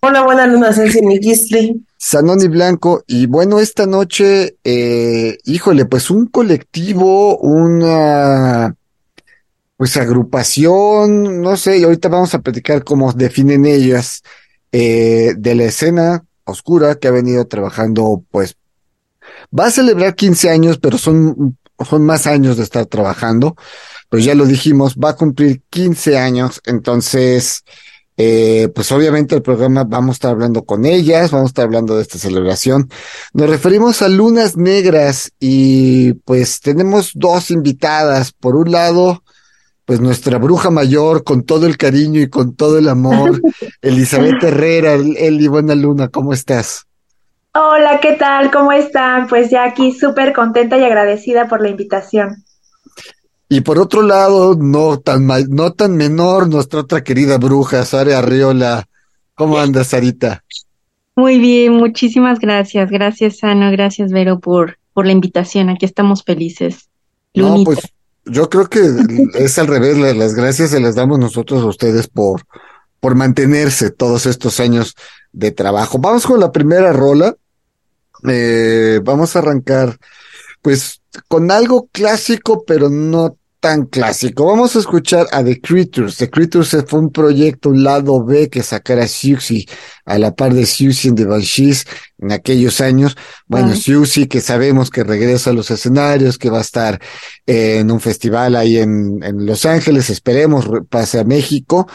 Hola, buena luna, Celsi Miquistli. Sanoni Blanco, y bueno, esta noche, eh, híjole, pues un colectivo, una, pues agrupación, no sé, y ahorita vamos a platicar cómo definen ellas, eh, de la escena oscura que ha venido trabajando, pues, va a celebrar 15 años, pero son, son más años de estar trabajando, pues ya lo dijimos, va a cumplir 15 años, entonces, eh, pues obviamente el programa vamos a estar hablando con ellas, vamos a estar hablando de esta celebración. Nos referimos a Lunas Negras y pues tenemos dos invitadas. Por un lado, pues nuestra bruja mayor con todo el cariño y con todo el amor, Elizabeth Herrera, Eli, buena luna, ¿cómo estás? Hola, ¿qué tal? ¿Cómo están? Pues ya aquí súper contenta y agradecida por la invitación. Y por otro lado, no tan, no tan menor, nuestra otra querida bruja, Sara Arriola. ¿Cómo andas, Sarita? Muy bien, muchísimas gracias. Gracias, Ana. Gracias, Vero, por, por la invitación. Aquí estamos felices. No, pues yo creo que es al revés. Las gracias se las damos nosotros a ustedes por, por mantenerse todos estos años de trabajo. Vamos con la primera rola. Eh, vamos a arrancar, pues, con algo clásico, pero no tan clásico. Vamos a escuchar a The Creatures. The Creatures fue un proyecto, un lado B que sacara Siouxsie a la par de Siouxsie en The Banshees en aquellos años. Bueno, uh que sabemos que regresa a los escenarios, que va a estar en un festival ahí en, en Los Ángeles, esperemos pase a México.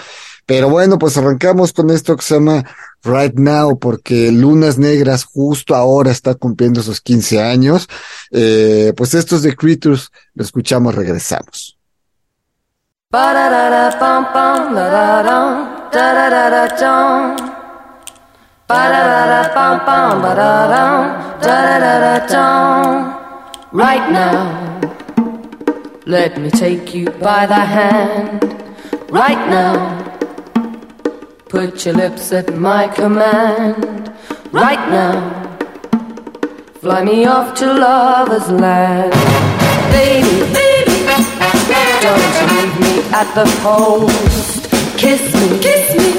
Pero bueno, pues arrancamos con esto que se llama Right Now, porque Lunas Negras justo ahora está cumpliendo sus 15 años. Eh, pues estos de Creatures lo escuchamos, regresamos. Right now, let me take you by the hand. Right now. Put your lips at my command right now. Fly me off to lover's land. Baby, baby, don't leave me at the post. Kiss me, kiss me.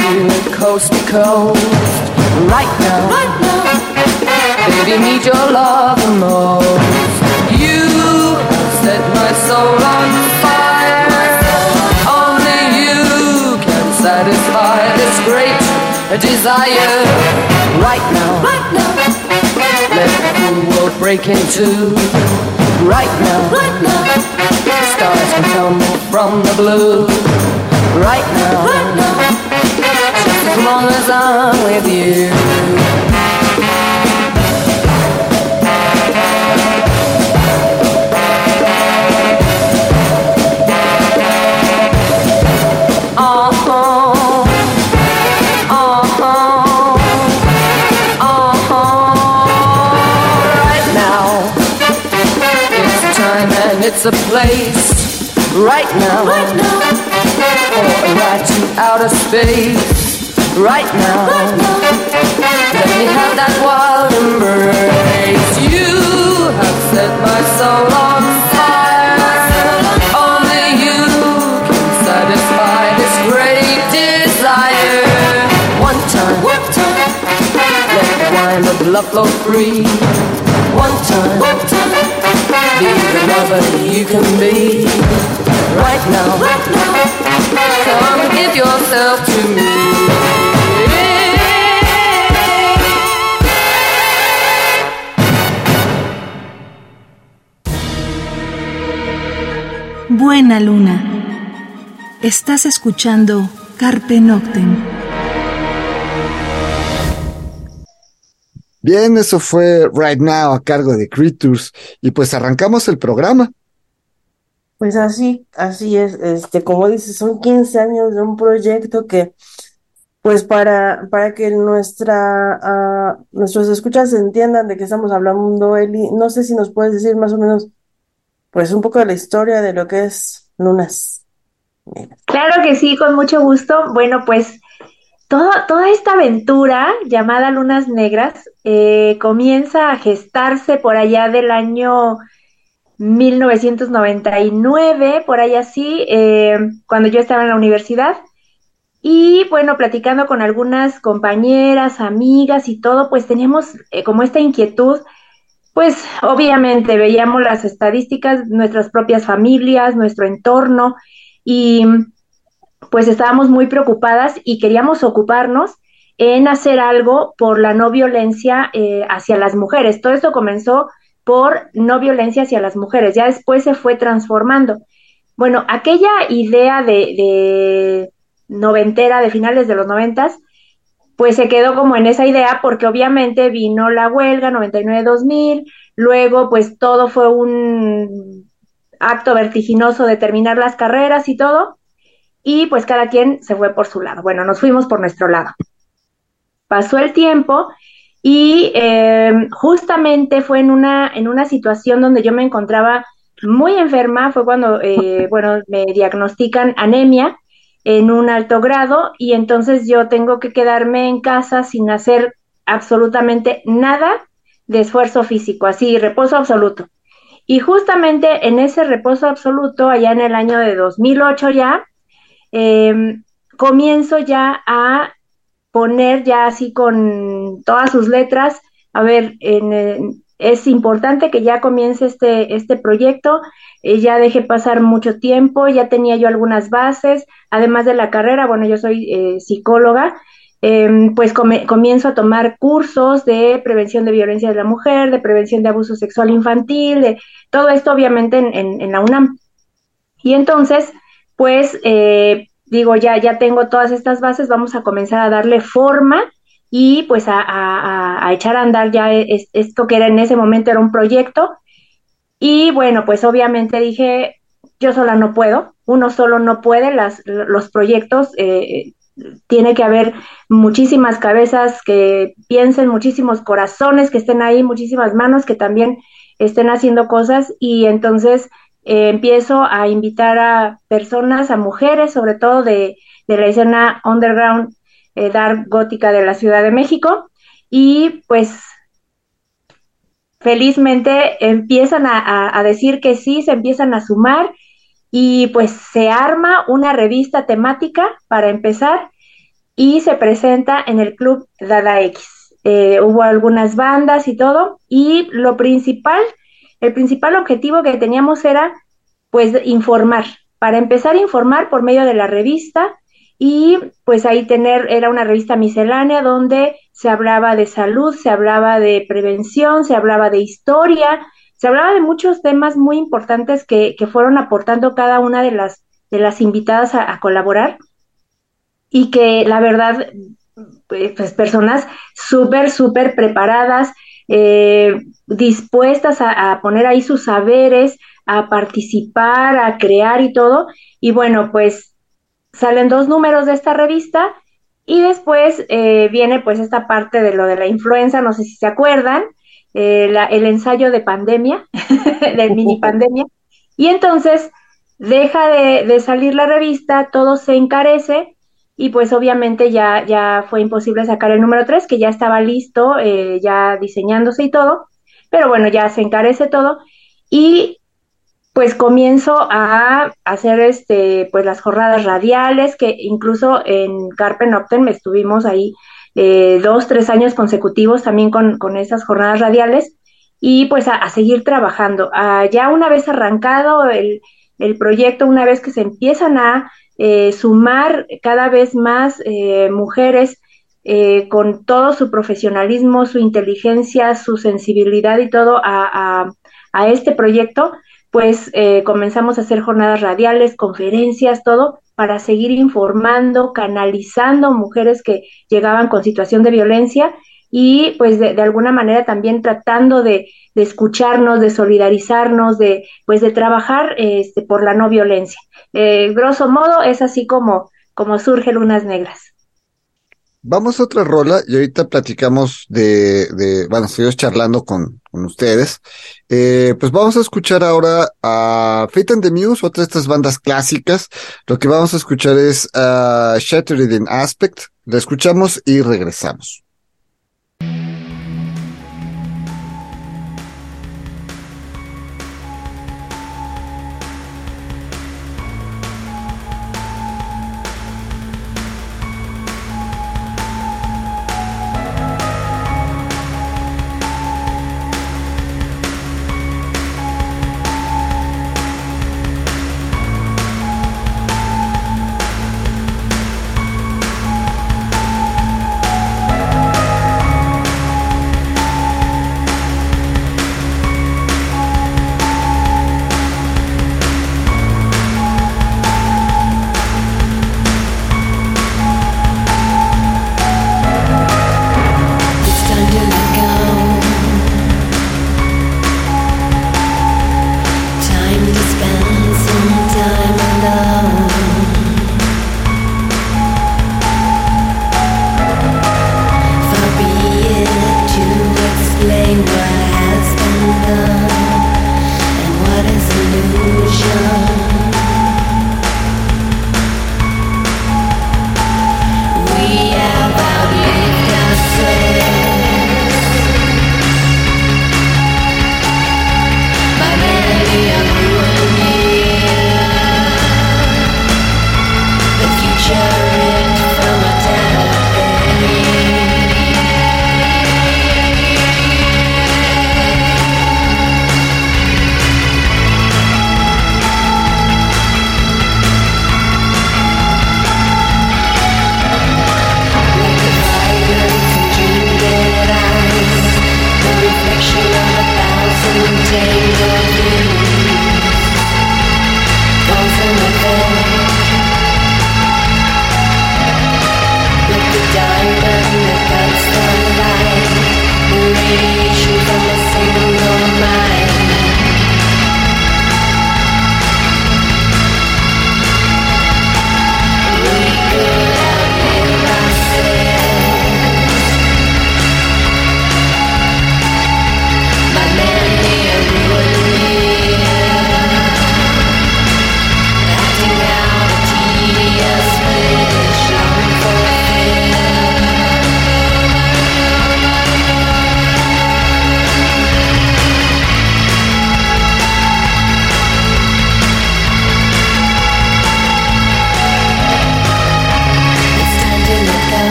Feel it coast to coast. Right now, right now. Baby, need your love the most. You set my soul on satisfy this great desire right now. Right now. Let the world break in two. Right now. Right now. Stars can tumble from the blue. Right now. Right now. Just as long as I'm with you. A place right now, right now. for a ride to outer space right now. Right now. Let me have that wild embrace. You have set my soul on fire. Only you can satisfy this great desire. One time, one time. let the wine of love flow free. One time, one time be the lover you can be right now. Come give yourself to me. buena luna. Estás escuchando Carpe Noctem. Bien, eso fue Right Now a cargo de Creatures y pues arrancamos el programa. Pues así, así es, este, como dices, son 15 años de un proyecto que, pues para, para que nuestra, ah, nuestros escuchas entiendan de qué estamos hablando, Eli, no sé si nos puedes decir más o menos, pues un poco de la historia de lo que es Lunas. Claro que sí, con mucho gusto. Bueno, pues toda esta aventura llamada Lunas Negras eh, comienza a gestarse por allá del año 1999, por ahí así, eh, cuando yo estaba en la universidad. Y bueno, platicando con algunas compañeras, amigas y todo, pues teníamos eh, como esta inquietud, pues obviamente veíamos las estadísticas, nuestras propias familias, nuestro entorno, y pues estábamos muy preocupadas y queríamos ocuparnos en hacer algo por la no violencia eh, hacia las mujeres. Todo esto comenzó por no violencia hacia las mujeres, ya después se fue transformando. Bueno, aquella idea de, noventera, de finales de los noventas, pues se quedó como en esa idea porque obviamente vino la huelga 99-2000, luego pues todo fue un acto vertiginoso de terminar las carreras y todo, y pues cada quien se fue por su lado. Bueno, nos fuimos por nuestro lado. Pasó el tiempo y em, justamente fue en una, en una situación donde yo me encontraba muy enferma, fue cuando, eh, bueno, me diagnostican anemia en un alto grado y entonces yo tengo que quedarme en casa sin hacer absolutamente nada de esfuerzo físico, así, reposo absoluto. Y justamente en ese reposo absoluto, allá en el año de 2008 ya, Em, comienzo ya a poner ya así con todas sus letras, a ver, es importante que ya comience este, este proyecto, eh, ya dejé pasar mucho tiempo, ya tenía yo algunas bases, además de la carrera, bueno, yo soy eh, psicóloga, em, pues comienzo a tomar cursos de prevención de violencia de la mujer, de prevención de abuso sexual infantil, de todo esto obviamente en la UNAM. Y entonces, pues eh, digo, ya, ya tengo todas estas bases, vamos a comenzar a darle forma y pues a, echar a andar ya esto que era en ese momento era un proyecto. Y bueno, pues obviamente dije, yo sola no puedo, uno solo no puede, las, los proyectos, eh, tiene que haber muchísimas cabezas que piensen, muchísimos corazones que estén ahí, muchísimas manos que también estén haciendo cosas y entonces eh, empiezo a invitar a personas, a mujeres, sobre todo de, la escena underground eh, dark gótica de la Ciudad de México, y pues felizmente empiezan a, decir que sí, se empiezan a sumar y pues se arma una revista temática para empezar y se presenta en el club Dada X. Eh, hubo algunas bandas y todo y lo principal el principal objetivo que teníamos era pues informar, para empezar a informar por medio de la revista y pues ahí tener, era una revista miscelánea donde se hablaba de salud, se hablaba de prevención, se hablaba de historia, se hablaba de muchos temas muy importantes que, fueron aportando cada una de las, de las invitadas a, colaborar y que la verdad, pues personas súper, súper preparadas, eh, dispuestas a, poner ahí sus saberes, a participar, a crear y todo. Y bueno, pues salen dos números de esta revista y después eh, viene pues esta parte de lo de la influenza, no sé si se acuerdan, eh, el ensayo de pandemia, de mini pandemia. Y entonces deja de, de, salir la revista, todo se encarece y pues obviamente ya, ya fue imposible sacar el número 3, que ya estaba listo, eh, ya diseñándose y todo, pero bueno, ya se encarece todo y pues comienzo a hacer este, pues las jornadas radiales, que incluso en Carpe Noctem estuvimos ahí eh, dos, tres años consecutivos también con, con esas jornadas radiales y pues a, seguir trabajando. Ah, ya una vez arrancado el, el proyecto, una vez que se empiezan a eh, sumar cada vez más eh, mujeres eh, con todo su profesionalismo, su inteligencia, su sensibilidad y todo a, este proyecto, pues eh, comenzamos a hacer jornadas radiales, conferencias, todo, para seguir informando, canalizando mujeres que llegaban con situación de violencia y pues de, alguna manera también tratando de, escucharnos, de solidarizarnos, de pues de trabajar este, por la no violencia. Eh, grosso modo es así como, como surge Lunas Negras. Vamos a otra rola y ahorita platicamos de, de bueno, seguimos charlando con, con ustedes. Eh, pues vamos a escuchar ahora a Fate and the Muse, otra de estas bandas clásicas. Lo que vamos a escuchar es a Shattered in Aspect. La escuchamos y regresamos.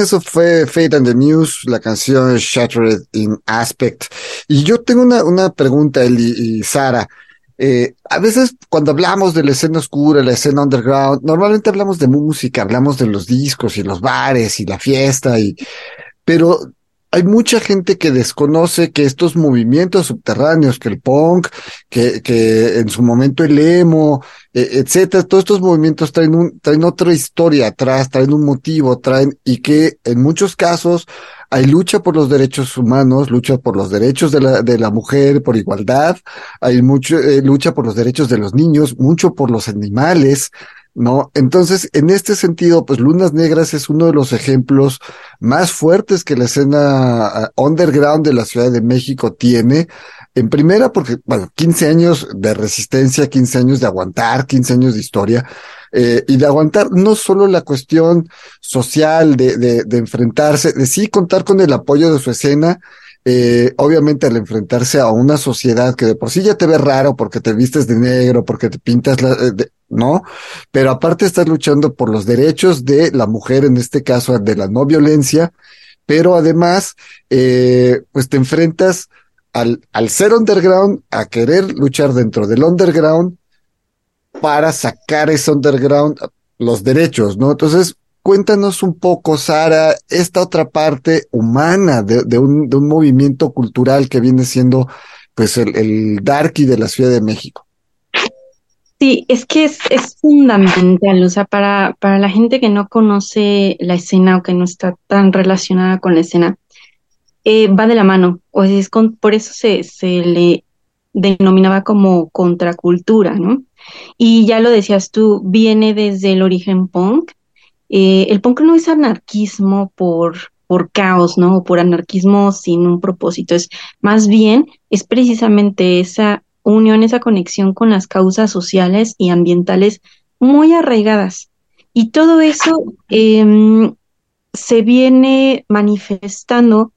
Eso fue Fate and the Muse, la canción Shattered in Aspect. Y yo tengo una, una pregunta, Eli y Sara. eh, a veces cuando hablamos de la escena oscura, la escena underground, normalmente hablamos de música, hablamos de los discos y los bares y la fiesta y, pero hay mucha gente que desconoce que estos movimientos subterráneos, que el punk, que, que en su momento el emo, e, etcétera, todos estos movimientos traen un, traen otra historia atrás, traen un motivo, traen, y que en muchos casos hay lucha por los derechos humanos, lucha por los derechos de la, de la mujer, por igualdad, hay mucho, eh, lucha por los derechos de los niños, mucho por los animales, ¿no? Entonces, en este sentido, pues Lunas Negras es uno de los ejemplos más fuertes que la escena ah, underground de la Ciudad de México tiene. En primera, porque, bueno, 15 años de resistencia, 15 años de aguantar, 15 años de historia, eh, y de aguantar no solo la cuestión social de, de, de enfrentarse, de sí contar con el apoyo de su escena, eh, obviamente al enfrentarse a una sociedad que de por sí ya te ve raro porque te vistes de negro, porque te pintas, la, eh, de, ¿no? Pero aparte estás luchando por los derechos de la mujer, en este caso de la no violencia, pero además, eh, pues te enfrentas al, al ser underground, a querer luchar dentro del underground para sacar ese underground los derechos, ¿no? Entonces, Cuéntanos un poco, Sara, esta otra parte humana de, un, movimiento cultural que viene siendo pues el, darky de la Ciudad de México. Sí, es que es, fundamental, o sea, para, para la gente que no conoce la escena o que no está tan relacionada con la escena, eh, va de la mano, o es con, por eso se, se le denominaba como contracultura, ¿no? Y ya lo decías tú, viene desde el origen punk, eh, el punk no es anarquismo por, por caos, ¿no? O por anarquismo sin un propósito. Es más bien, es precisamente esa unión, esa conexión con las causas sociales y ambientales muy arraigadas. Y todo eso eh, se viene manifestando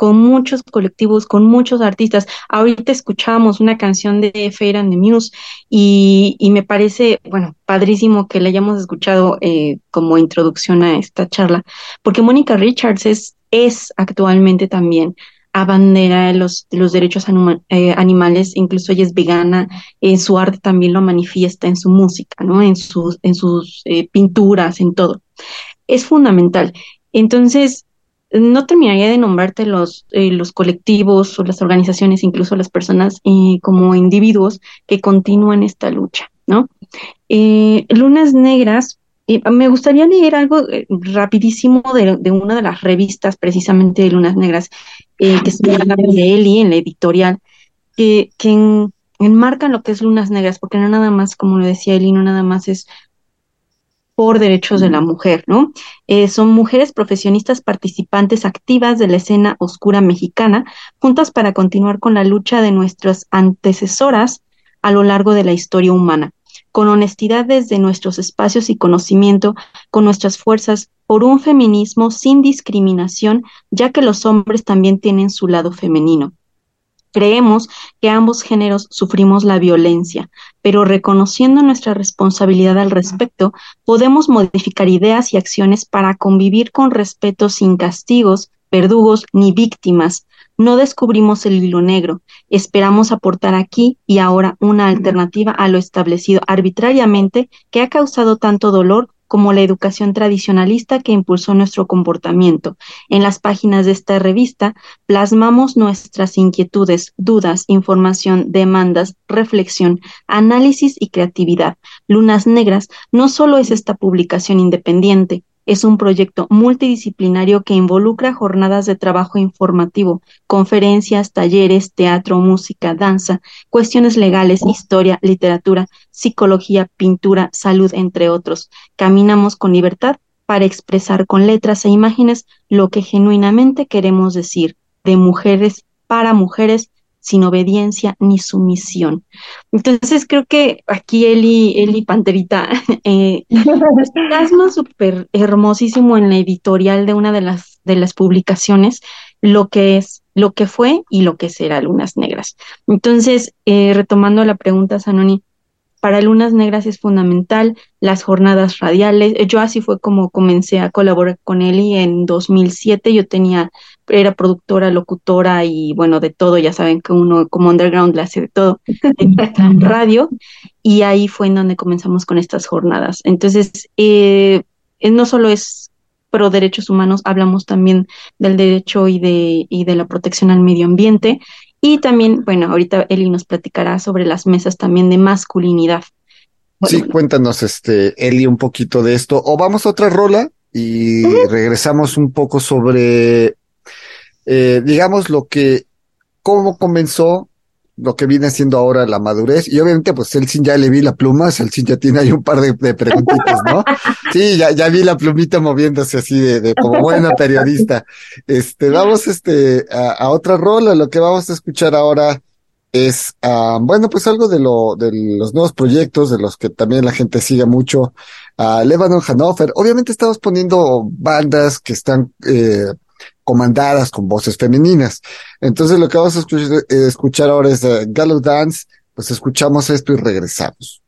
con muchos colectivos, con muchos artistas. Ahorita escuchábamos una canción de Fair and the Muse y, me parece, bueno, padrísimo que la hayamos escuchado eh, como introducción a esta charla, porque Mónica Richards es, actualmente también abandera de los, los derechos eh, animales, incluso ella es vegana, en su arte también lo manifiesta en su música, ¿no? En sus, en sus eh, pinturas, en todo. Es fundamental. Entonces, no terminaría de nombrarte los, eh, los colectivos o las organizaciones, incluso las personas eh, como individuos que continúan esta lucha, ¿no? Eh, Lunas Negras, me gustaría leer algo rapidísimo de, de, una de las revistas precisamente de Lunas Negras, que se llama de Eli en la editorial, que, que en, enmarcan lo que es Lunas Negras, porque no nada más, como lo decía Eli, no nada más es por derechos de la mujer, ¿no? Eh, son mujeres profesionistas participantes activas de la escena oscura mexicana, juntas para continuar con la lucha de nuestras antecesoras a lo largo de la historia humana, con honestidad desde nuestros espacios y conocimiento, con nuestras fuerzas, por un feminismo sin discriminación, ya que los hombres también tienen su lado femenino. Creemos que ambos géneros sufrimos la violencia, pero reconociendo nuestra responsabilidad al respecto, podemos modificar ideas y acciones para convivir con respeto sin castigos, verdugos ni víctimas. No descubrimos el hilo negro, esperamos aportar aquí y ahora una alternativa a lo establecido arbitrariamente que ha causado tanto dolor como la educación tradicionalista que impulsó nuestro comportamiento. En las páginas de esta revista plasmamos nuestras inquietudes, dudas, información, demandas, reflexión, análisis y creatividad. Lunas Negras no solo es esta publicación independiente, es un proyecto multidisciplinario que involucra jornadas de trabajo informativo, conferencias, talleres, teatro, música, danza, cuestiones legales, historia, literatura, psicología, pintura, salud, entre otros. Caminamos con libertad para expresar con letras e imágenes lo que genuinamente queremos decir, de mujeres para mujeres sin obediencia ni sumisión. Entonces creo que aquí Eli, Eli Panterita, eh, plasma súper hermosísimo en la editorial de una de las, de las publicaciones lo que es, lo que fue y lo que será Lunas Negras. Entonces, eh, retomando la pregunta, Sanoni, para Lunas Negras es fundamental las jornadas radiales. Yo así fue como comencé a colaborar con Eli en 2007. Yo tenía, era productora, locutora y bueno, de todo. Ya saben que uno como underground le hace de todo en radio. Y ahí fue en donde comenzamos con estas jornadas. Entonces, eh, no solo es pro derechos humanos, hablamos también del derecho y de, y de la protección al medio ambiente y también, bueno, ahorita Eli nos platicará sobre las mesas también de masculinidad. sí, cuéntanos, este, Eli, un poquito de esto. O vamos a otra rola y regresamos un poco sobre, eh, digamos, lo que, cómo comenzó lo que viene siendo ahora la madurez. Y obviamente, pues Elsin ya le vi la pluma, Elsin ya tiene ahí un par de, preguntitas, ¿no? Sí, ya, ya vi la plumita moviéndose así de, de como buena periodista. Este, vamos este, a, otra rola. Lo que vamos a escuchar ahora es, uh, bueno, pues algo de lo, de los nuevos proyectos, de los que también la gente sigue mucho, a Lebanon Hanover. Obviamente estamos poniendo bandas que están, eh, comandadas con voces femeninas. Entonces lo que vamos a escuchar, ahora es uh, Dance, pues escuchamos esto y regresamos.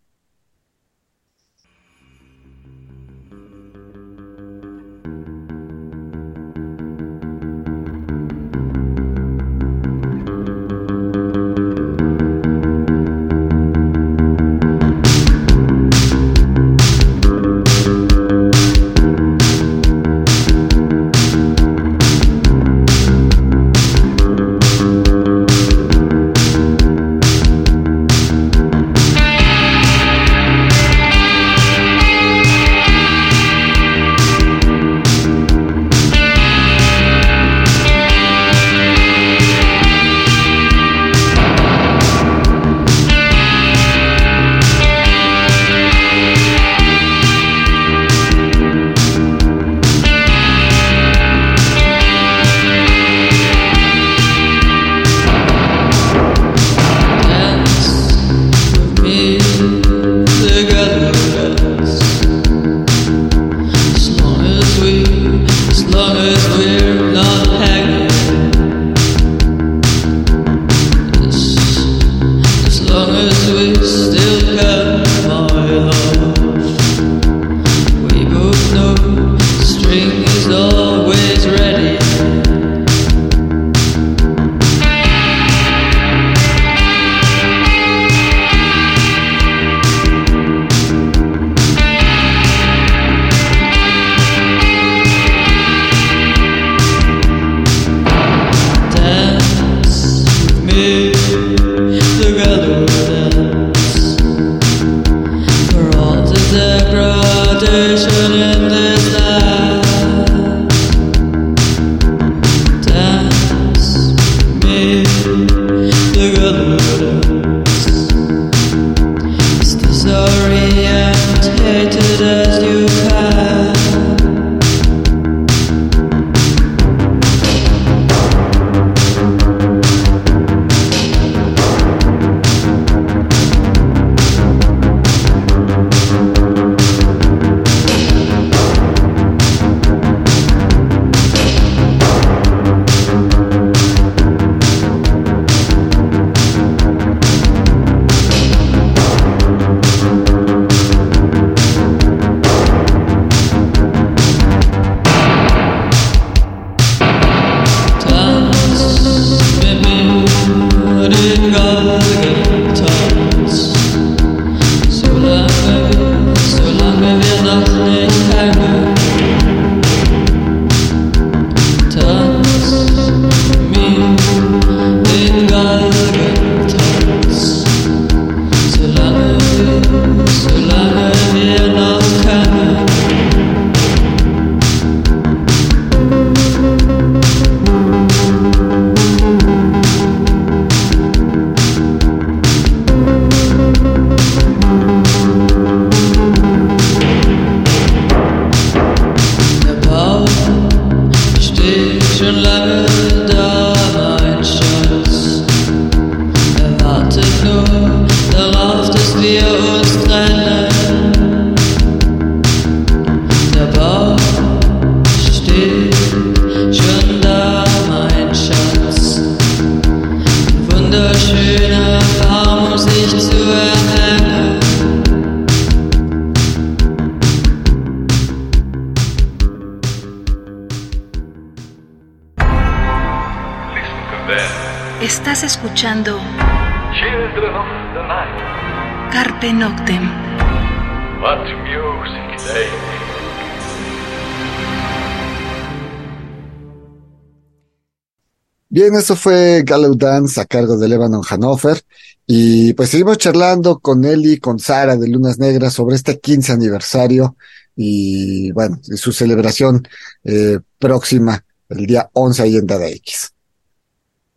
Bien, eso fue Gallow Dance a cargo de Lebanon Hanover. Y pues seguimos charlando con y con Sara de Lunas Negras sobre este 15 aniversario y bueno, su celebración eh, próxima el día 11 ahí en Dada X.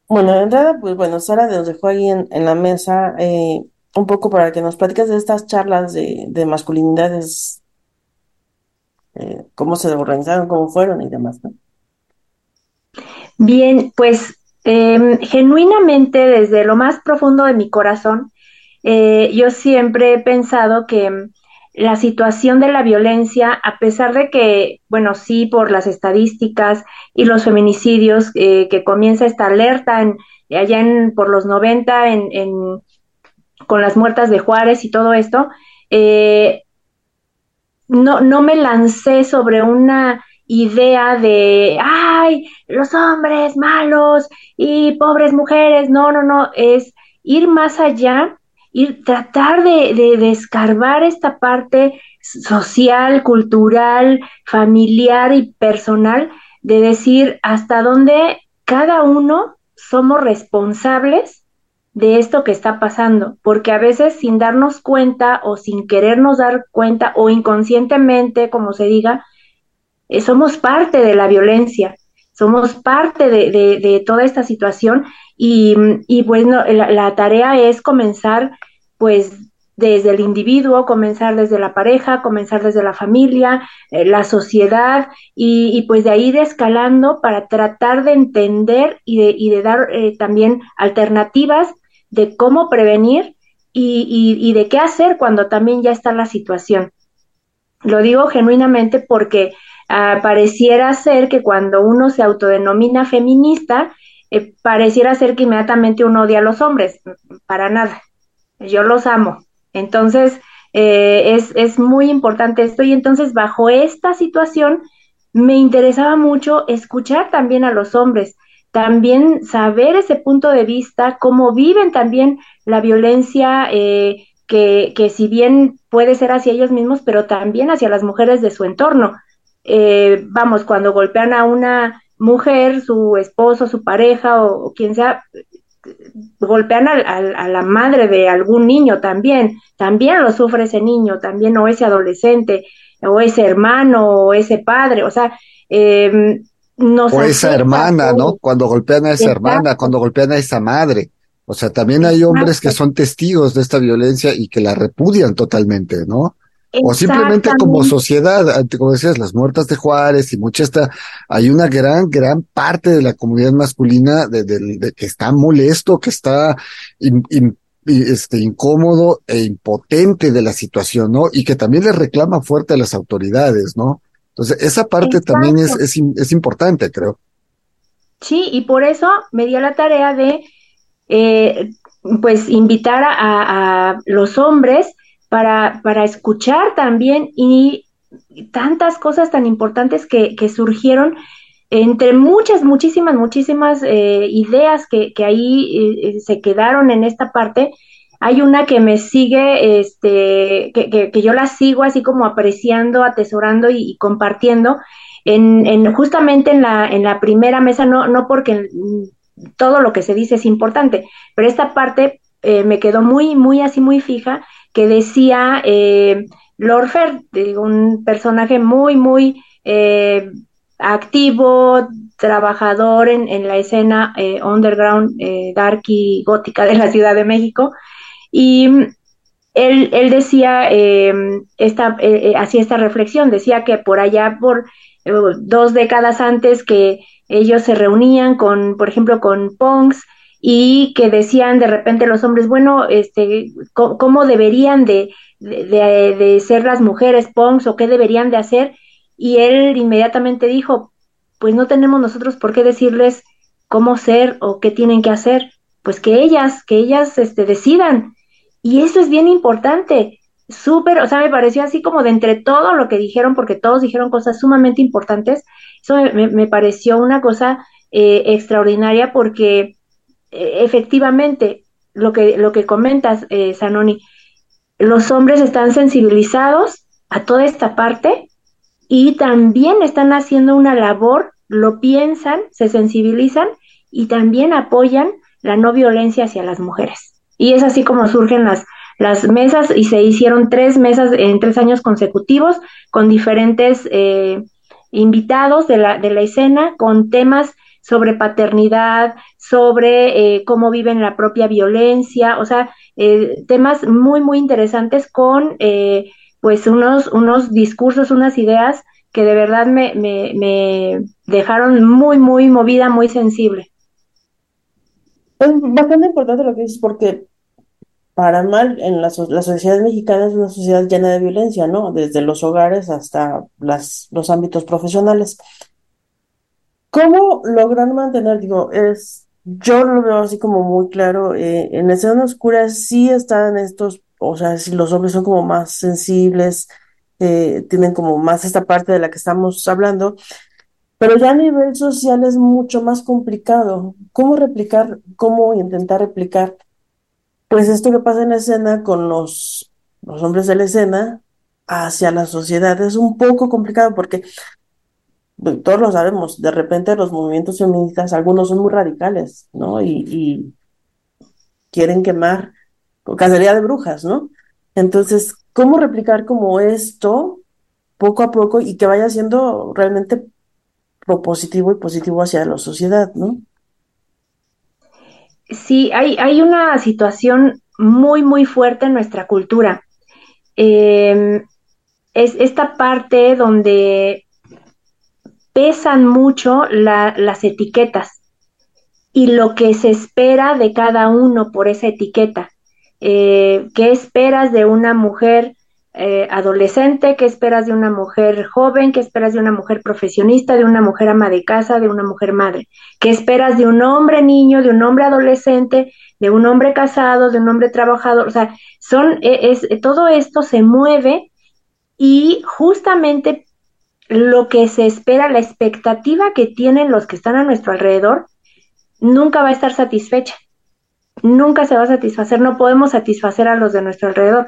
Bueno, de entrada, pues bueno, Sara nos dejó ahí en, en la mesa eh, un poco para que nos platicas de estas charlas de, de masculinidades, eh, cómo se organizaron, cómo fueron y demás, ¿no? Bien, pues eh, genuinamente desde lo más profundo de mi corazón, eh, yo siempre he pensado que mm, la situación de la violencia, a pesar de que, bueno, sí, por las estadísticas y los feminicidios, eh, que comienza esta alerta en, allá en, por los 90 en, en, con las muertas de Juárez y todo esto, eh, no, no me lancé sobre una idea de, ay, los hombres malos y pobres mujeres. No, no, no, es ir más allá, ir tratar de, de, de escarbar esta parte social, cultural, familiar y personal, de decir hasta dónde cada uno somos responsables de esto que está pasando, porque a veces sin darnos cuenta o sin querernos dar cuenta o inconscientemente, como se diga, eh, somos parte de la violencia, somos parte de, de, de toda esta situación y, y bueno, la, la, tarea es comenzar pues desde el individuo, comenzar desde la pareja, comenzar desde la familia, eh, la sociedad y, y, pues de ahí ir escalando para tratar de entender y de, y de dar eh, también alternativas de cómo prevenir y, y, y de qué hacer cuando también ya está la situación. Lo digo genuinamente porque Uh, pareciera ser que cuando uno se autodenomina feminista, eh, pareciera ser que inmediatamente uno odia a los hombres. Para nada. Yo los amo. Entonces, eh, es, es muy importante esto. Y entonces, bajo esta situación, me interesaba mucho escuchar también a los hombres, también saber ese punto de vista, cómo viven también la violencia. Eh, que, que si bien puede ser hacia ellos mismos, pero también hacia las mujeres de su entorno eh, vamos, cuando golpean a una mujer, su esposo, su pareja o, o quien sea, golpean a, a, a, la madre de algún niño también, también lo sufre ese niño, también o ese adolescente, o ese hermano, o ese padre, o sea, eh, nos o esa hermana, ¿no? Cuando golpean a esa Exacto. hermana, cuando golpean a esa madre. O sea, también hay hombres que son testigos de esta violencia y que la repudian totalmente, ¿no? O simplemente como sociedad, como decías, las muertas de Juárez y mucha esta, hay una gran, gran parte de la comunidad masculina de, de, de que está molesto, que está in, in, este, incómodo e impotente de la situación, ¿no? Y que también le reclama fuerte a las autoridades, ¿no? Entonces, esa parte Exacto. también es, es, es, importante, creo. Sí, y por eso me dio la tarea de, eh, pues, invitar a, a los hombres para, para escuchar también y tantas cosas tan importantes que, que surgieron entre muchas, muchísimas, muchísimas eh, ideas que, que ahí eh, se quedaron en esta parte, hay una que me sigue, este, que, que, yo la sigo así como apreciando, atesorando y, compartiendo, en, en, justamente en la, en la primera mesa, no, no porque todo lo que se dice es importante, pero esta parte eh, me quedó muy, muy así, muy fija, que decía eh, Lorfer, un personaje muy, muy eh, activo, trabajador en, en la escena eh, underground, eh, dark y gótica de la Ciudad de México. Y él, él decía, eh, esta, hacía esta reflexión, decía que por allá, por dos décadas antes que ellos se reunían con, por ejemplo, con Ponks, y que decían de repente los hombres, bueno, este, ¿cómo, deberían de, de, de, ser las mujeres punks o qué deberían de hacer? Y él inmediatamente dijo, pues no tenemos nosotros por qué decirles cómo ser o qué tienen que hacer, pues que ellas, que ellas este, decidan. Y eso es bien importante, súper, o sea, me pareció así como de entre todo lo que dijeron, porque todos dijeron cosas sumamente importantes, eso me, me pareció una cosa eh, extraordinaria porque efectivamente, lo que, lo que comentas, eh, Sanoni, los hombres están sensibilizados a toda esta parte y también están haciendo una labor, lo piensan, se sensibilizan y también apoyan la no violencia hacia las mujeres. Y es así como surgen las, las mesas y se hicieron tres mesas en tres años consecutivos con diferentes eh, invitados de la, de la escena, con temas sobre paternidad, sobre eh, cómo viven la propia violencia, o sea, eh, temas muy, muy interesantes con pues unos, unos discursos, unas ideas que de verdad me, me, me dejaron muy, muy movida, muy sensible. Es bastante importante lo que dices porque para mal, en la, sociedad mexicana es una sociedad llena de violencia, ¿no? Desde los hogares hasta las, los ámbitos profesionales. ¿Cómo lograr mantener, digo, es, yo lo veo así como muy claro, eh, en la escena oscura sí están estos, o sea, si los hombres son como más sensibles, eh, tienen como más esta parte de la que estamos hablando, pero ya a nivel social es mucho más complicado. ¿Cómo replicar, cómo intentar replicar pues esto que pasa en la escena con los, los hombres de la escena hacia la sociedad es un poco complicado porque todos lo sabemos, de repente los movimientos feministas, algunos son muy radicales, ¿no? Y, y quieren quemar cacería de brujas, ¿no? Entonces, ¿cómo replicar como esto poco a poco y que vaya siendo realmente propositivo y positivo hacia la sociedad, ¿no? Sí, hay, hay una situación muy, muy fuerte en nuestra cultura. Em, es esta parte donde pesan mucho las etiquetas y lo que se espera de cada uno por esa etiqueta. Eh, ¿Qué esperas de una mujer eh, adolescente, qué esperas de una mujer joven, qué esperas de una mujer profesionista, de una mujer ama de casa, de una mujer madre, qué esperas de un hombre niño, de un hombre adolescente, de un hombre casado, de un hombre trabajador, o sea, son, e, es, todo esto se mueve y justamente lo que se espera, la expectativa que tienen los que están a nuestro alrededor, nunca va a estar satisfecha. Nunca se va a satisfacer, no podemos satisfacer a los de nuestro alrededor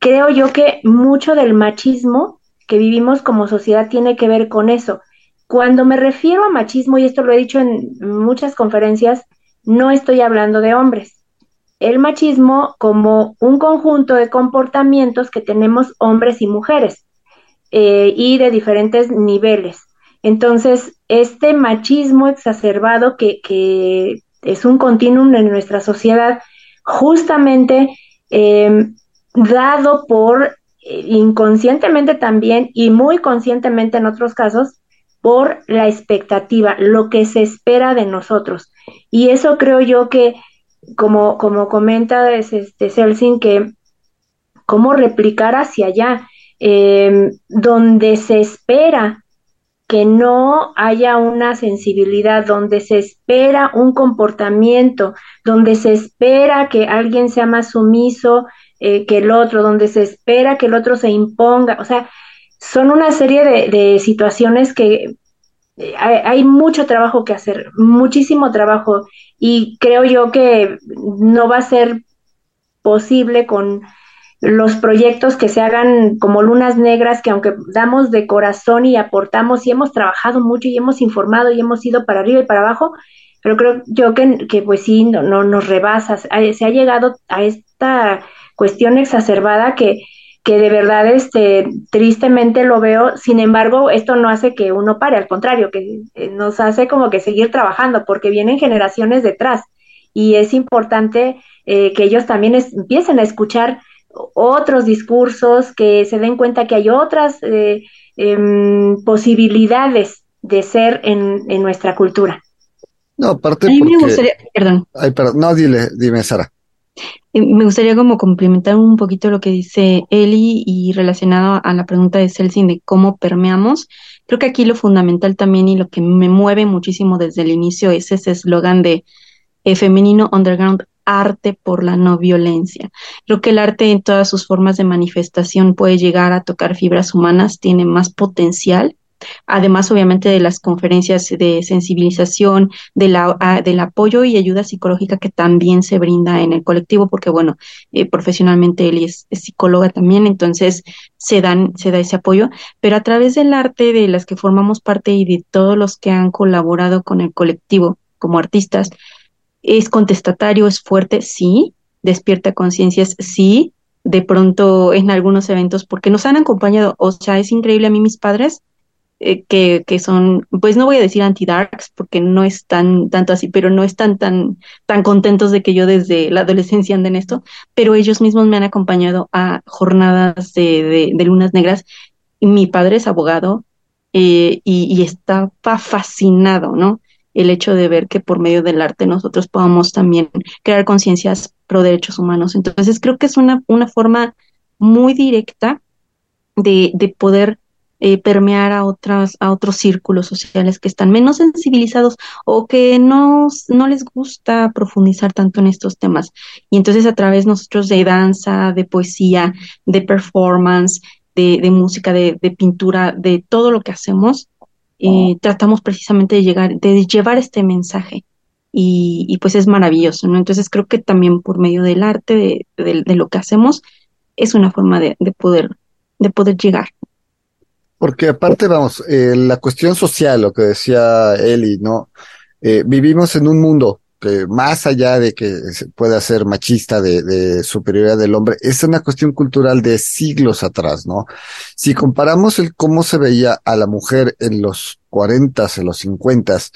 creo yo que mucho del machismo que vivimos como sociedad tiene que ver con eso. Cuando me refiero a machismo, y esto lo he dicho en muchas conferencias, no estoy hablando de hombres. El machismo como un conjunto de comportamientos que tenemos hombres y mujeres eh, y de diferentes niveles. Entonces, este machismo exacerbado que, que es un continuum en nuestra sociedad, justamente eh, dado por eh, inconscientemente también y muy conscientemente en otros casos por la expectativa, lo que se espera de nosotros. Y eso creo yo que, como, como comenta este Celsin, que cómo replicar hacia allá, em, donde se espera que no haya una sensibilidad, donde se espera un comportamiento, donde se espera que alguien sea más sumiso, eh, que el otro, donde se espera que el otro se imponga. O sea, son una serie de, situaciones que eh, hay, mucho trabajo que hacer, muchísimo trabajo, y creo yo que no va a ser posible con los proyectos que se hagan como lunas negras, que aunque damos de corazón y aportamos y hemos trabajado mucho y hemos informado y hemos ido para arriba y para abajo, pero creo yo que, que pues sí, no, no nos rebasas. Se ha llegado a esta cuestión exacerbada que, que de verdad este tristemente lo veo, sin embargo, esto no hace que uno pare, al contrario, que eh, nos hace como que seguir trabajando, porque vienen generaciones detrás y es importante eh, que ellos también empiecen a escuchar otros discursos, que se den cuenta que hay otras eh, em, posibilidades de ser en, en, nuestra cultura. No, aparte perdón. Ay, perdón. No, dile, dime, Sara. Eh, me gustaría como complementar un poquito lo que dice Eli y relacionado a la pregunta de Celsin de cómo permeamos. Creo que aquí lo fundamental también y lo que me mueve muchísimo desde el inicio es ese eslogan de eh, femenino underground arte por la no violencia. Creo que el arte en todas sus formas de manifestación puede llegar a tocar fibras humanas, tiene más potencial Además, obviamente, de las conferencias de sensibilización, de la, a- del apoyo y ayuda psicológica que también se brinda en el colectivo, porque bueno, eh, profesionalmente él es, es psicóloga también, entonces se dan, se da ese apoyo, pero a través del arte de las que formamos parte y de todos los que han colaborado con el colectivo como artistas, es contestatario, es fuerte, sí, despierta conciencias, sí, de pronto en algunos eventos, porque nos han acompañado, o sea, es increíble a mí mis padres, eh, que, que son, pues no voy a decir anti-darks, porque no es tan, tanto así, pero no están tan, tan contentos de que yo desde la adolescencia ande en esto, pero ellos mismos me han acompañado a jornadas de, lunas negras, mi padre es abogado, eh, y, y estaba fascinado, ¿no? El hecho de ver que por medio del arte nosotros podamos también crear conciencias pro derechos humanos. Entonces creo que es una, una forma muy directa de, de poder eh, permear a otras, a otros círculos sociales que están menos sensibilizados o que no, no les gusta profundizar tanto en estos temas. Y entonces a través nosotros de danza, de poesía, de performance, de, de música, de, de pintura, de todo lo que hacemos, eh, tratamos precisamente de llegar, de llevar este mensaje. Y, y pues es maravilloso, ¿no? Entonces creo que también por medio del arte, de, de, de lo que hacemos, es una forma de, de poder, de poder llegar. Porque aparte, vamos, eh, la cuestión social, lo que decía Eli, ¿no? Eh, vivimos en un mundo más allá de que pueda ser machista de, de superioridad del hombre, es una cuestión cultural de siglos atrás, ¿no? Si comparamos el cómo se veía a la mujer en los cuarentas, en los cincuentas,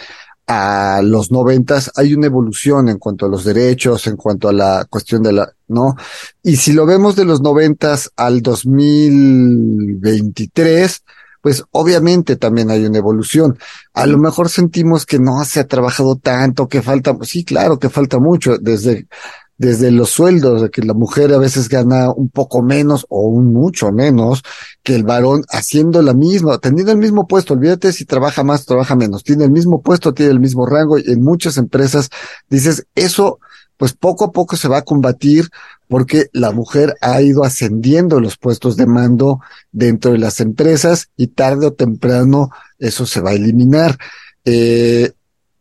a los noventas, hay una evolución en cuanto a los derechos, en cuanto a la cuestión de la, ¿no? Y si lo vemos de los noventas al 2023, pues obviamente también hay una evolución. A lo mejor sentimos que no se ha trabajado tanto, que falta, pues sí, claro que falta mucho, desde, desde los sueldos, de que la mujer a veces gana un poco menos o un mucho menos que el varón haciendo la misma, teniendo el mismo puesto, olvídate si trabaja más trabaja menos, tiene el mismo puesto, tiene el mismo rango y en muchas empresas dices, eso pues poco a poco se va a combatir porque la mujer ha ido ascendiendo los puestos de mando dentro de las empresas y tarde o temprano eso se va a eliminar. Eh,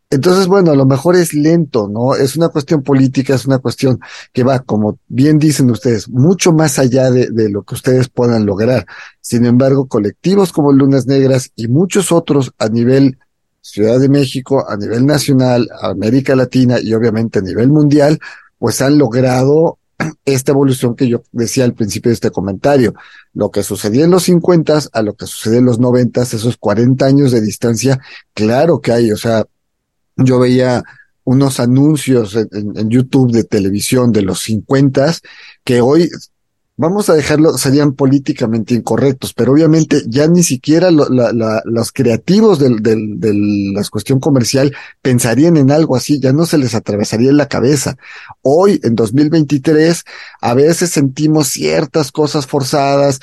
entonces, bueno, a lo mejor es lento, ¿no? Es una cuestión política, es una cuestión que va, como bien dicen ustedes, mucho más allá de, de lo que ustedes puedan lograr. Sin embargo, colectivos como Lunas Negras y muchos otros a nivel Ciudad de México, a nivel nacional, América Latina y obviamente a nivel mundial, pues han logrado esta evolución que yo decía al principio de este comentario. Lo que sucedía en los 50 a lo que sucede en los 90, esos 40 años de distancia, claro que hay, o sea, yo veía unos anuncios en, en, YouTube de televisión de los 50 que hoy vamos a dejarlo, serían políticamente incorrectos, pero obviamente ya ni siquiera los creativos de del, la cuestión comercial pensarían en algo así, ya no se les atravesaría en la cabeza. Hoy, en 2023, a veces sentimos ciertas cosas forzadas,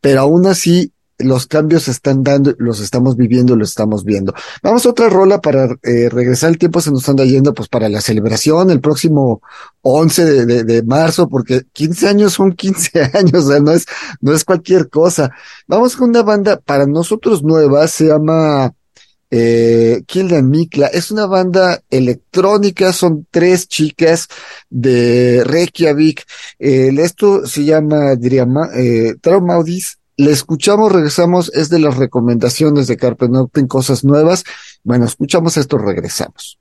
pero aún así los cambios se están dando, los estamos viviendo, los estamos viendo. Vamos a otra rola para eh, regresar el tiempo, se nos anda yendo pues para la celebración el próximo 11 de, de, marzo, porque 15 años son 15 años, o sea, no es, no es cualquier cosa. Vamos con una banda para nosotros nueva, se llama eh, Kildan Mikla, es una banda electrónica, son tres chicas de Reykjavik, eh, esto se llama, diría, eh, Traumaudis, le escuchamos, regresamos, es de las recomendaciones de Carpe Noctem, cosas nuevas. Bueno, escuchamos esto, regresamos.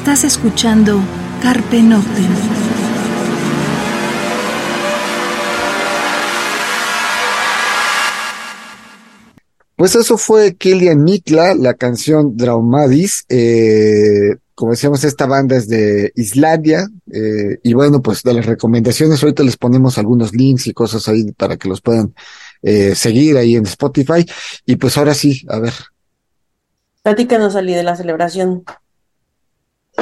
Estás escuchando Carpe Noctem. Pues eso fue Kilian Nikla, la canción Draumadis. Eh, como decíamos, esta banda es de Islandia. eh, y bueno, pues de las recomendaciones, ahorita les ponemos algunos links y cosas ahí para que los puedan eh, seguir ahí en Spotify. Y pues ahora sí, a ver. Platícanos, Ali, de la celebración.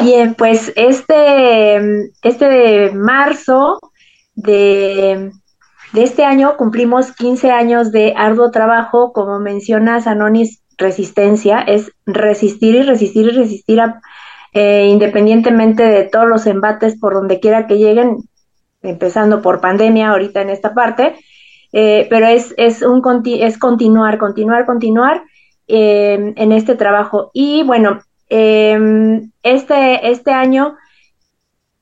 Bien, pues este, este marzo de, de este año cumplimos 15 años de arduo trabajo, como menciona Sanonis, resistencia, es resistir y resistir y resistir a- eh, independientemente de todos los embates por donde quiera que lleguen, empezando por pandemia ahorita en esta parte, eh, pero es, es, un, es continuar, continuar, continuar eh, en este trabajo. Y bueno, eh, este, este año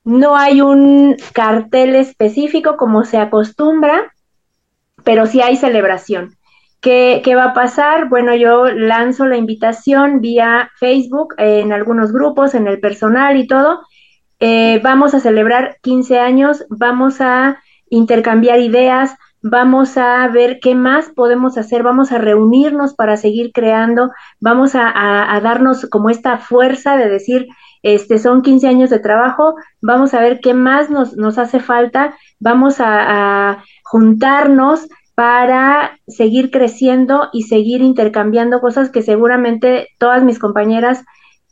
no hay un cartel específico como se acostumbra, pero sí hay celebración. ¿Qué, qué va a pasar? Bueno, yo lanzo la invitación vía Facebook, en algunos grupos, en el personal y todo. Eh, vamos a celebrar 15 años, vamos a intercambiar ideas, vamos a ver qué más podemos hacer, vamos a reunirnos para seguir creando, vamos a, darnos como esta fuerza de decir, este, son 15 años de trabajo, vamos a ver qué más nos, nos hace falta, vamos a, a juntarnos para seguir creciendo y seguir intercambiando cosas que seguramente todas mis compañeras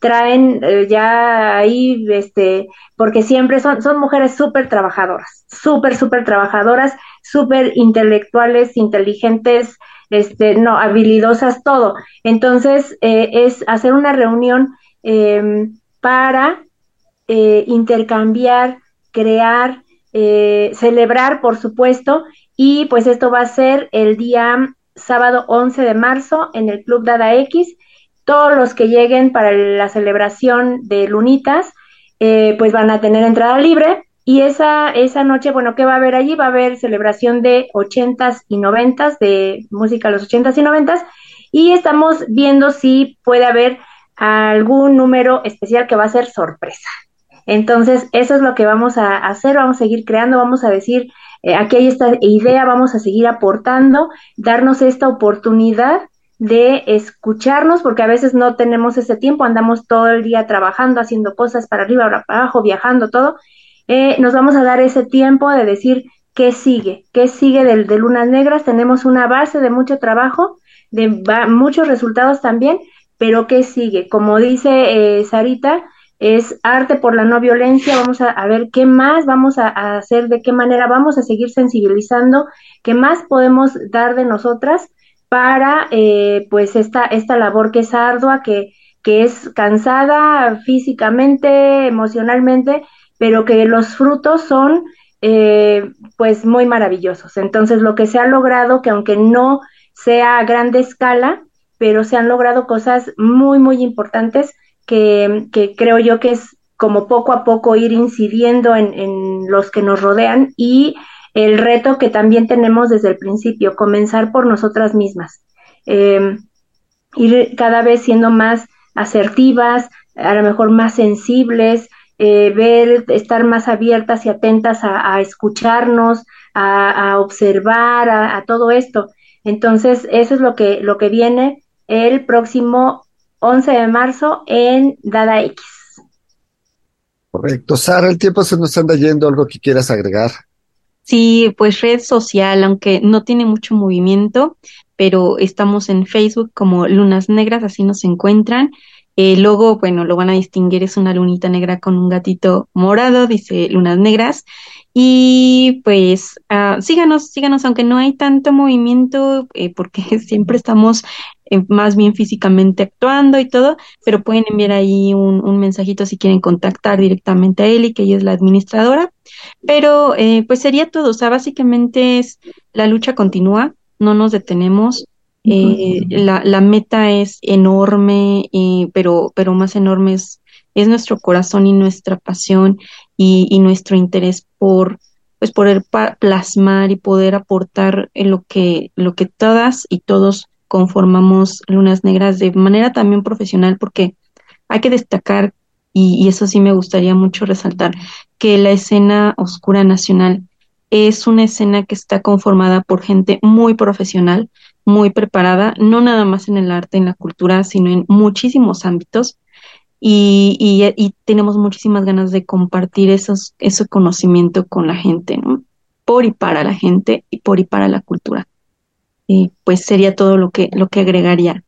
traen eh, ya ahí, este, porque siempre son, son mujeres súper trabajadoras, súper, súper trabajadoras, súper intelectuales, inteligentes, este, no, habilidosas, todo. Entonces, eh, es hacer una reunión eh, para eh, intercambiar, crear, eh, celebrar, por supuesto, y pues esto va a ser el día sábado 11 de marzo en el Club Dada X. Todos los que lleguen para la celebración de Lunitas, eh, pues van a tener entrada libre. Y esa, esa noche, bueno, ¿qué va a haber allí? Va a haber celebración de ochentas y noventas, de música de los ochentas y noventas. Y estamos viendo si puede haber algún número especial que va a ser sorpresa. Entonces, eso es lo que vamos a hacer, vamos a seguir creando, vamos a decir, eh, aquí hay esta idea, vamos a seguir aportando, darnos esta oportunidad de escucharnos, porque a veces no tenemos ese tiempo, andamos todo el día trabajando, haciendo cosas para arriba, para abajo, viajando, todo. Eh, nos vamos a dar ese tiempo de decir qué sigue, qué sigue del, de Lunas Negras. Tenemos una base de mucho trabajo, de muchos resultados también, pero qué sigue. Como dice eh, Sarita, es arte por la no violencia, vamos a, ver qué más vamos a, a hacer, de qué manera vamos a seguir sensibilizando, qué más podemos dar de nosotras para eh, pues esta, esta labor que es ardua, que, que es cansada físicamente, emocionalmente, pero que los frutos son eh, pues muy maravillosos. Entonces lo que se ha logrado, que aunque no sea a grande escala, pero se han logrado cosas muy, muy importantes que, que creo yo que es como poco a poco ir incidiendo en, en los que nos rodean y el reto que también tenemos desde el principio, comenzar por nosotras mismas, eh, ir cada vez siendo más asertivas, a lo mejor más sensibles, eh, ver, estar más abiertas y atentas a, a escucharnos, a, a observar, a, a, todo esto. Entonces, eso es lo que, lo que viene el próximo 11 de marzo en Dada X. Correcto. Sara, el tiempo se nos anda yendo, algo que quieras agregar. Sí, pues red social, aunque no tiene mucho movimiento, pero estamos en Facebook como Lunas Negras, así nos encuentran. El logo, bueno, lo van a distinguir, es una lunita negra con un gatito morado, dice Lunas Negras. Y pues uh, síganos, síganos, aunque no hay tanto movimiento, eh, porque siempre estamos eh, más bien físicamente actuando y todo, pero pueden enviar ahí un, un, mensajito si quieren contactar directamente a Eli, que ella es la administradora. Pero eh, pues sería todo, o sea, básicamente es la lucha continúa, no nos detenemos. Eh, la, la, meta es enorme, eh, pero, pero más enorme es, es, nuestro corazón y nuestra pasión y, y nuestro interés por pues poder plasmar y poder aportar en lo que, lo que todas y todos conformamos Lunas Negras de manera también profesional, porque hay que destacar, y, eso sí me gustaría mucho resaltar, que la escena oscura nacional es una escena que está conformada por gente muy profesional, muy preparada, no nada más en el arte, en la cultura, sino en muchísimos ámbitos. Y, y, tenemos muchísimas ganas de compartir esos, ese conocimiento con la gente, ¿no? Por y para la gente y por y para la cultura. Y pues sería todo lo que, lo que agregaría.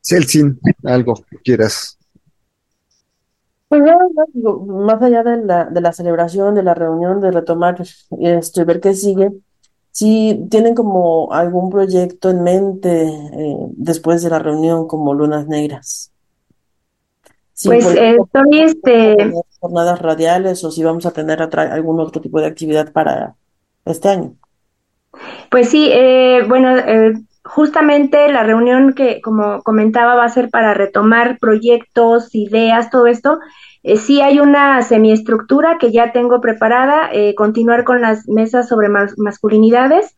Celsin, algo que quieras. Pues más allá de la, de la celebración, de la reunión, de retomar, este, ver qué sigue, si tienen como algún proyecto en mente eh, después de la reunión como Lunas Negras. pues estoy este jornadas radiales o si vamos a tener algún otro tipo de actividad para este año. Pues sí, eh, bueno, eh, justamente la reunión que, como comentaba, va a ser para retomar proyectos, ideas, todo esto. Eh, sí hay una semiestructura que ya tengo preparada, eh, continuar con las mesas sobre masculinidades,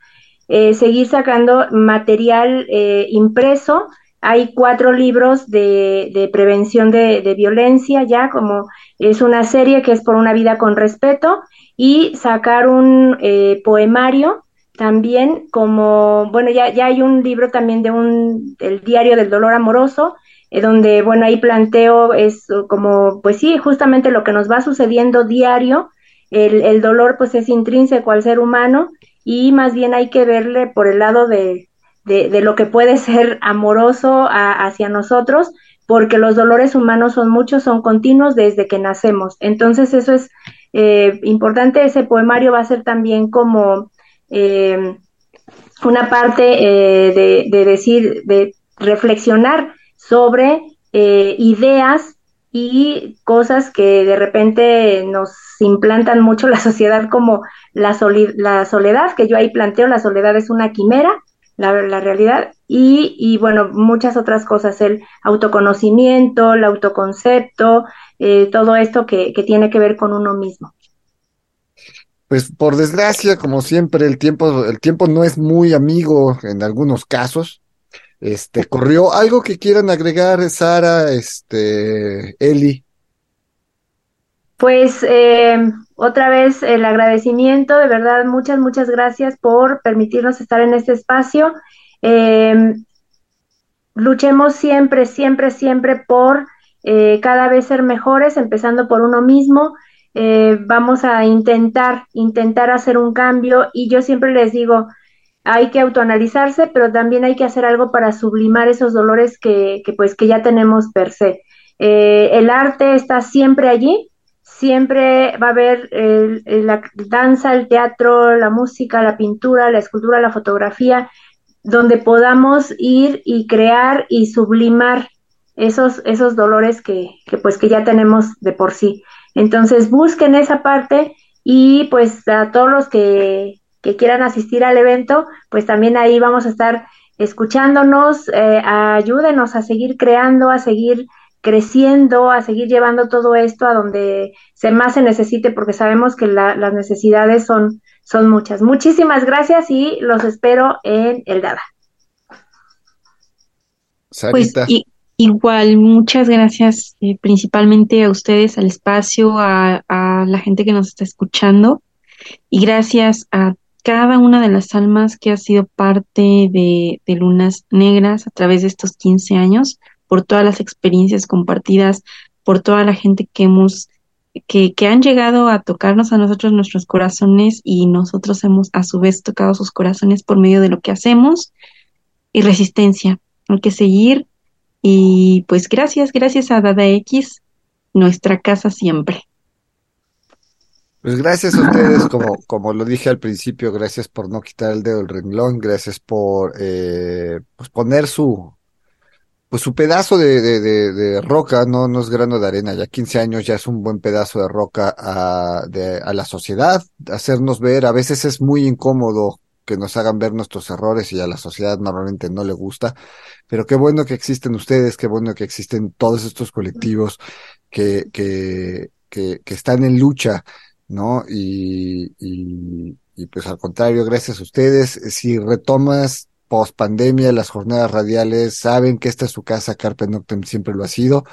eh, seguir sacando material impreso. Hay cuatro libros de, prevención de, de, violencia ya, como es una serie que es por una vida con respeto, y sacar un poemario también como, bueno, ya, ya hay un libro también de un, el diario del dolor amoroso, eh, donde, bueno, ahí planteo es como, pues sí, justamente lo que nos va sucediendo diario, el, el dolor pues es intrínseco al ser humano y más bien hay que verle por el lado de, de, lo que puede ser amoroso hacia nosotros, porque los dolores humanos son muchos, son continuos desde que nacemos. Entonces eso es eh, importante, ese poemario va a ser también como eh, una parte eh, de, decir, de reflexionar sobre eh, ideas y cosas que de repente nos implantan mucho la sociedad como la, la soledad, que yo ahí planteo, la soledad es una quimera, la, realidad, y, y, bueno, muchas otras cosas, el autoconocimiento, el autoconcepto, todo esto que, que tiene que ver con uno mismo. Pues por desgracia, como siempre, el tiempo, el tiempo no es muy amigo en algunos casos. Este, corrió algo que quieran agregar, Sara, este, Eli. Pues eh, otra vez el agradecimiento, de verdad, muchas, muchas gracias por permitirnos estar en este espacio. Eh, luchemos siempre, siempre, siempre por eh, cada vez ser mejores, empezando por uno mismo eh, vamos a intentar, intentar hacer un cambio y yo siempre les digo, hay que autoanalizarse, pero también hay que hacer algo para sublimar esos dolores que, que pues que ya tenemos per se. Eh, el arte está siempre allí, siempre va a haber la danza, el teatro, la música, la pintura, la escultura, la fotografía, donde podamos ir y crear y sublimar esos, esos dolores que, que pues que ya tenemos de por sí. Entonces busquen esa parte y pues a todos los que, quieran asistir al evento, pues también ahí vamos a estar escuchándonos, eh, ayúdenos a seguir creando, a seguir creciendo, a seguir llevando todo esto a donde se más se necesite, porque sabemos que las necesidades son, son muchas. Muchísimas gracias y los espero en el Dada. Pues, Igual, muchas gracias eh, principalmente a ustedes, al espacio, a, la gente que nos está escuchando y gracias a cada una de las almas que ha sido parte de, Lunas Negras a través de estos 15 años, por todas las experiencias compartidas, por toda la gente que hemos, que, que han llegado a tocarnos a nosotros nuestros corazones y nosotros hemos a su vez tocado sus corazones por medio de lo que hacemos y resistencia. Hay que seguir y pues gracias, gracias a Dada X, nuestra casa siempre. Pues gracias a ustedes, como, como lo dije al principio, gracias por no quitar el dedo del renglón, gracias por eh, pues poner su pues su pedazo de, de, de, roca, no, no es grano de arena, ya 15 años ya es un buen pedazo de roca a, de, a la sociedad, hacernos ver, a veces es muy incómodo que nos hagan ver nuestros errores y a la sociedad normalmente no le gusta, pero qué bueno que existen ustedes, qué bueno que existen todos estos colectivos que, que, que, están en lucha, ¿no? Y, y, y, pues al contrario, gracias a ustedes, si retomas post pandemia, las jornadas radiales, saben que esta es su casa, Carpe Noctem siempre lo ha sido.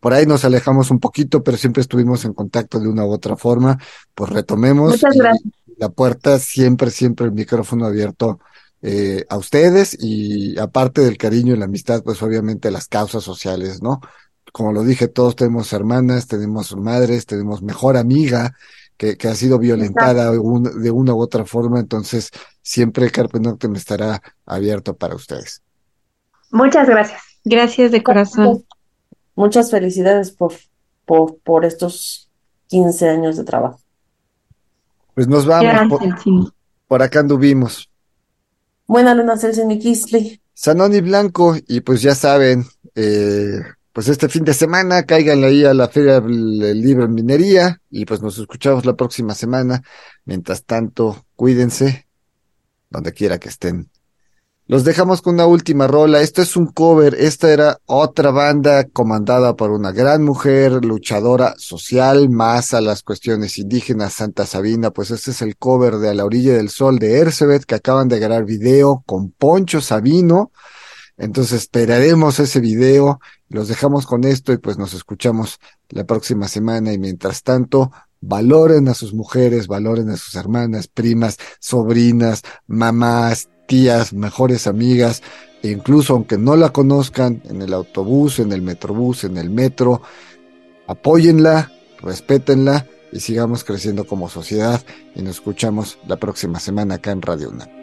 Por ahí nos alejamos un poquito, pero siempre estuvimos en contacto de una u otra forma. Pues retomemos. Muchas gracias. La puerta siempre, siempre el micrófono abierto eh, a ustedes y aparte del cariño y la amistad, pues obviamente las causas sociales, ¿no? Como lo dije, todos tenemos hermanas, tenemos madres, tenemos mejor amiga que, que ha sido violentada de un- de una u otra forma, entonces siempre Carpe Noctem estará abierto para ustedes. Muchas gracias. Gracias de corazón. Muchas felicidades por, por, por estos 15 años de trabajo. Pues nos vamos, por, Gracias, Cindy. por acá anduvimos. Buena luna, Celsin y. Sanoni Blanco, y pues ya saben, eh, pues este fin de semana cáiganle ahí a la Feria del Libro Minería y pues nos escuchamos la próxima semana. Mientras tanto, cuídense donde quiera que estén. Los dejamos con una última rola. Esto es un cover. Esta era otra banda comandada por una gran mujer, luchadora social, más a las cuestiones indígenas, Santa Sabina. Pues este es el cover de A la orilla del sol de Ercebet, que acaban de grabar video con Poncho Sabino. Entonces esperaremos ese video. Los dejamos con esto y pues nos escuchamos la próxima semana. Y mientras tanto, valoren a sus mujeres, valoren a sus hermanas, primas, sobrinas, mamás, tías, mejores amigas, e incluso aunque no la conozcan, en el autobús, en el metrobús, en el metro, apóyenla, respétenla y sigamos creciendo como sociedad. Y nos escuchamos la próxima semana acá en Radio UNAM.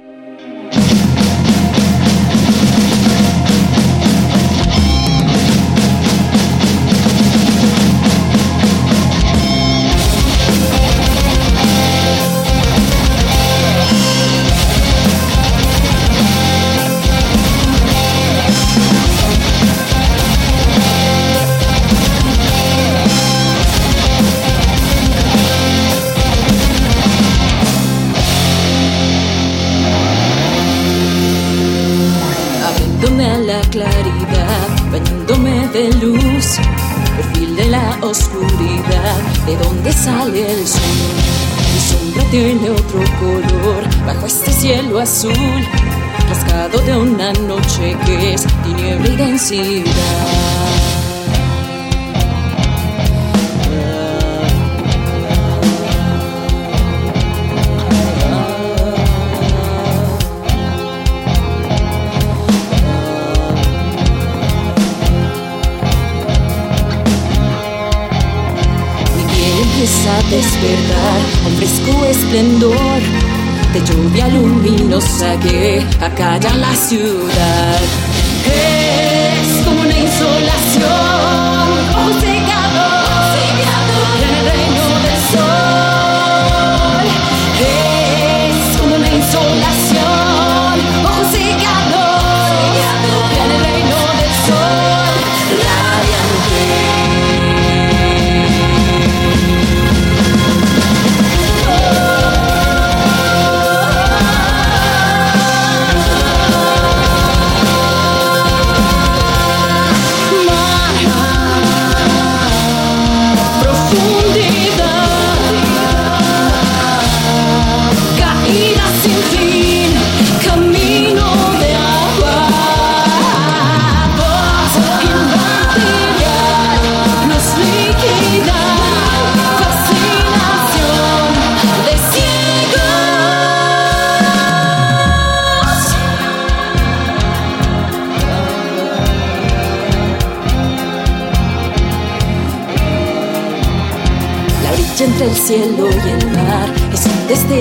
Azul, rasgado de una noche que es tiniebla y densidad. Que acalla la ciudad.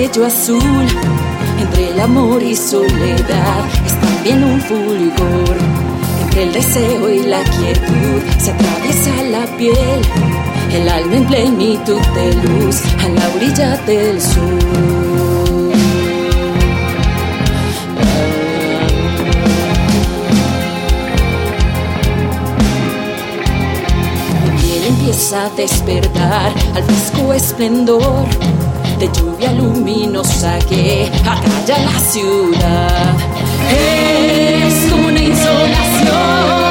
Destello azul. Entre el amor y soledad es también un fulgor. Entre el deseo y la quietud se atraviesa la piel. El alma en plenitud de luz a la orilla del sur. Mi piel empieza a despertar al fresco esplendor de lluvia luminosa que acalla la ciudad. Es una insolación,